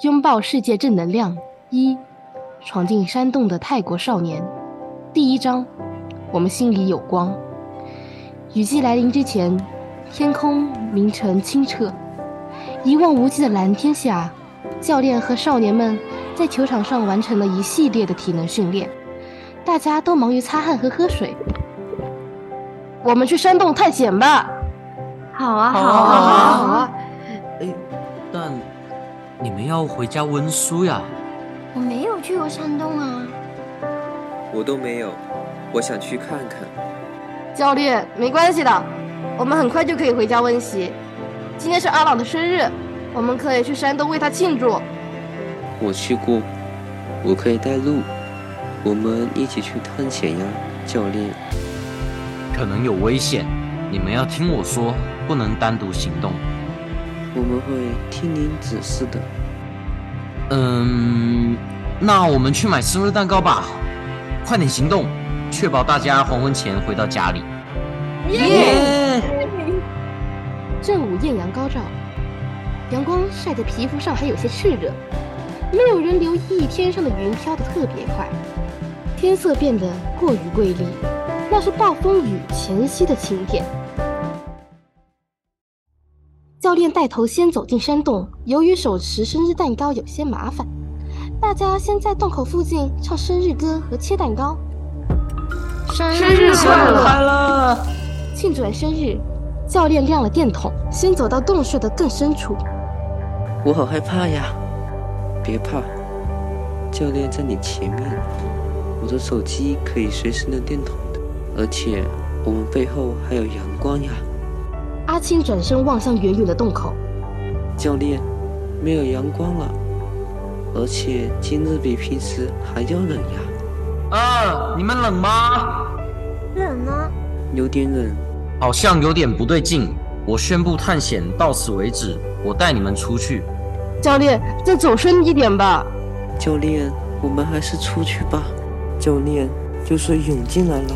拥抱世界正能量一，闯进山洞的泰国少年。第一章，我们心里有光。雨季来临之前，天空明澄清澈，一望无际的蓝天下，教练和少年们在球场上完成了一系列的体能训练。大家都忙于擦汗和喝水。我们去山洞探险吧！好啊，好啊，好啊！你们要回家温书呀。我没有去过山洞啊。我都没有，我想去看看。教练，没关系的，我们很快就可以回家温习。今天是阿朗的生日，我们可以去山洞为他庆祝。我去过，我可以带路。我们一起去探险呀，教练。可能有危险，你们要听我说，不能单独行动。我们会听您指示的。嗯，那我们去买生日蛋糕吧，快点行动，确保大家黄昏前回到家里。耶！正午艳阳高照，阳光晒在皮肤上还有些炽热，没有人留意天上的云飘得特别快。天色变得过于瑰丽，那是暴风雨前夕的晴天。教练带头先走进山洞，由于手持生日蛋糕有些麻烦，大家先在洞口附近唱生日歌和切蛋糕。生日快乐！庆祝完生日，教练亮了电筒，先走到洞穴的更深处。我好害怕呀！别怕，教练在你前面。我的手机可以随时能电筒的，而且我们背后还有阳光呀。阿青转身望向远远的洞口，教练，没有阳光了，而且今日比平时还要冷呀。啊，你们冷吗？冷啊，有点冷，好像有点不对劲。我宣布探险到此为止，我带你们出去。教练，再走深一点吧。教练，我们还是出去吧。教练，就水涌进来了，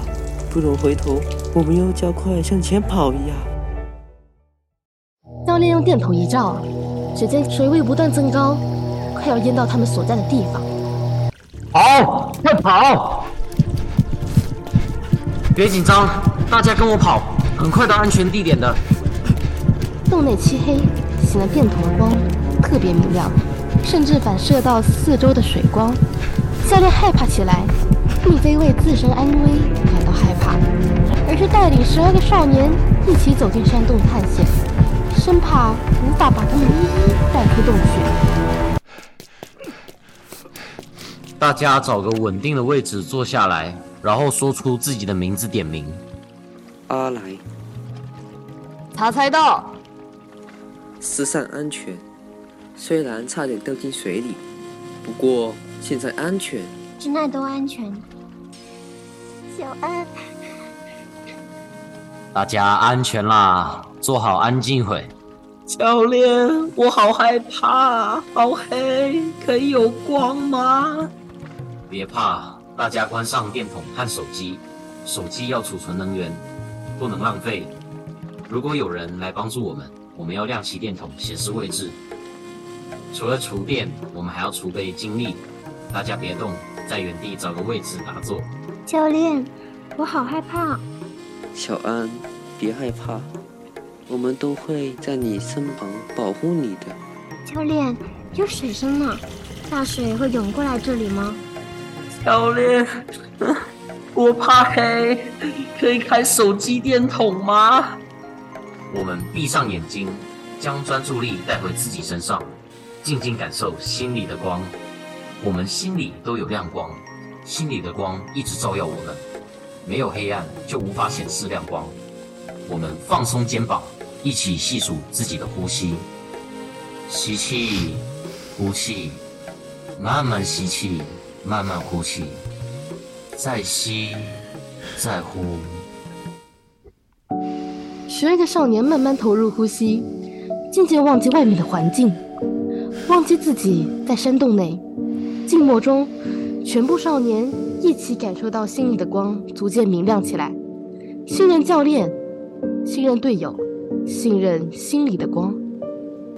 不能回头，我们要加快向前跑呀！电筒一照，只见水位不断增高，快要淹到他们所在的地方。跑，快跑！别紧张，大家跟我跑，很快到安全地点的。洞内漆黑，显得电筒的光特别明亮，甚至反射到四周的水光。教练害怕起来。并非为自身安危感到害怕，而是带领十二个少年一起走进山洞探险，生怕无法把他们一一带出洞穴。大家找个稳定的位置坐下来，然后说出自己的名字，点名。阿来，他猜到，失散安全，虽然差点掉进水里，不过现在安全。真奈都安全。小安，大家安全啦，做好，安静会。教练，我好害怕，好黑，可以有光吗？别怕，大家关上电筒和手机，手机要储存能源，不能浪费。如果有人来帮助我们，我们要亮起电筒显示位置。除了储电，我们还要储备精力。大家别动，在原地找个位置打坐。教练，我好害怕。小安，别害怕，我们都会在你身旁保护你的。教练，有水声呢，大水会涌过来这里吗？教练，我怕黑，可以开手机电筒吗？我们闭上眼睛，将专注力带回自己身上，静静感受心里的光。我们心里都有亮光。心里的光一直照耀我们，没有黑暗就无法显示亮光。我们放松肩膀，一起细数自己的呼吸：吸气，呼气，慢慢吸气，慢慢呼气，再吸，再呼。十二个少年慢慢投入呼吸，渐渐忘记外面的环境，忘记自己在山洞内，静默中。全部少年一起感受到心里的光逐渐明亮起来，信任教练，信任队友，信任心里的光。